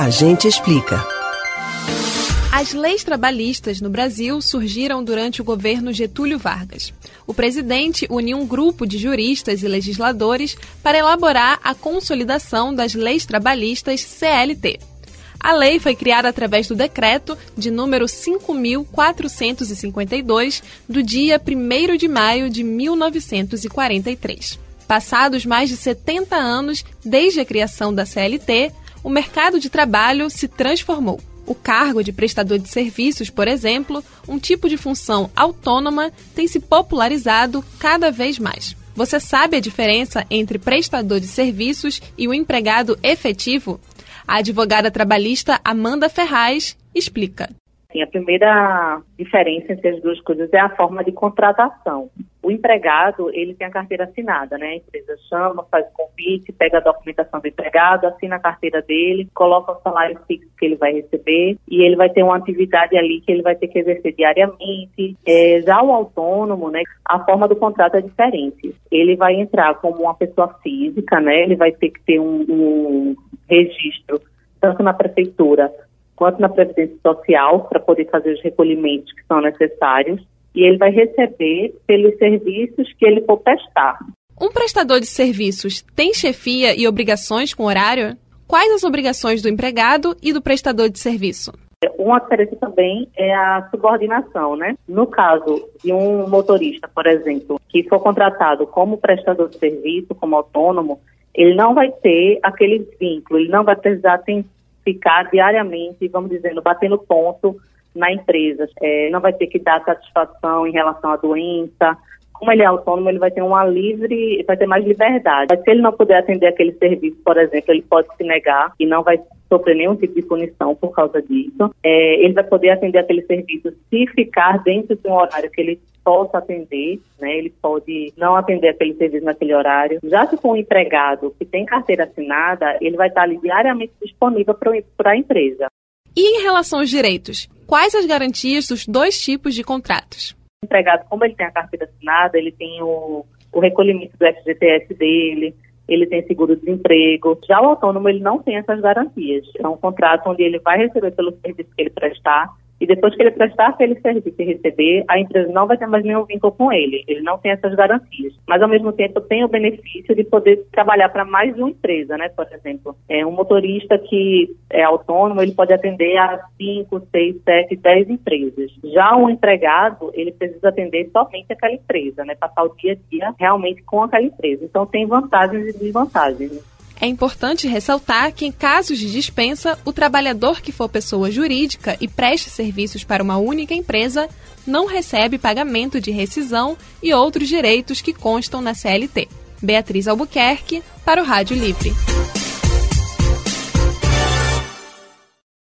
A gente explica. As leis trabalhistas no Brasil surgiram durante o governo Getúlio Vargas. O presidente uniu um grupo de juristas e legisladores para elaborar a consolidação das leis trabalhistas CLT. A lei foi criada através do decreto de número 5.452 do dia 1 de maio de 1943. Passados mais de 70 anos desde a criação da CLT, o mercado de trabalho se transformou. O cargo de prestador de serviços, por exemplo, um tipo de função autônoma, tem se popularizado cada vez mais. Você sabe a diferença entre prestador de serviços e o empregado efetivo? A advogada trabalhista Amanda Ferraz explica. Sim, a primeira diferença entre as duas coisas é a forma de contratação. O empregado, ele tem a carteira assinada, né? A empresa chama, faz o convite, pega a documentação do empregado, assina a carteira dele, coloca o salário fixo que ele vai receber e ele vai ter uma atividade ali que ele vai ter que exercer diariamente. É, já o autônomo, né? A forma do contrato é diferente. Ele vai entrar como uma pessoa física, né? Ele vai ter que ter um, um registro tanto na prefeitura quanto na Previdência Social, para poder fazer os recolhimentos que são necessários, e ele vai receber pelos serviços que ele for prestar. Um prestador de serviços tem chefia e obrigações com horário? Quais as obrigações do empregado e do prestador de serviço? Uma diferença também é a subordinação, né? No caso de um motorista, por exemplo, que for contratado como prestador de serviço, como autônomo, ele não vai ter aquele vínculo, ele não vai precisar ficar diariamente, vamos dizendo, batendo ponto na empresa. É, não vai ter que dar satisfação em relação à doença. Como ele é autônomo, ele vai ter uma livre, vai ter mais liberdade. Mas se ele não puder atender aquele serviço, por exemplo, ele pode se negar e não vai sofrer nenhum tipo de punição por causa disso. É, ele vai poder atender aquele serviço se ficar dentro de um horário que ele possa atender, né? Ele pode não atender aquele serviço naquele horário. Já se for um empregado que tem carteira assinada, ele vai estar ali diariamente disponível para a empresa. E em relação aos direitos, quais as garantias dos dois tipos de contratos? Empregado, como ele tem a carteira assinada, ele tem o, o recolhimento do FGTS dele, ele tem seguro-desemprego. Já o autônomo, ele não tem essas garantias. É um contrato onde ele vai receber pelo serviço que ele prestar, e depois que ele prestar aquele serviço e receber, a empresa não vai ter mais nenhum vínculo com ele. Ele não tem essas garantias. Mas, ao mesmo tempo, tem o benefício de poder trabalhar para mais de uma empresa, né? Por exemplo, é um motorista que é autônomo, ele pode atender a 5, 6, 7, 10 empresas. Já um empregado, ele precisa atender somente aquela empresa, né? Passar o dia a dia realmente com aquela empresa. Então, tem vantagens e desvantagens. É importante ressaltar que, em casos de dispensa, o trabalhador que for pessoa jurídica e preste serviços para uma única empresa não recebe pagamento de rescisão e outros direitos que constam na CLT. Beatriz Albuquerque, para o Rádio Livre.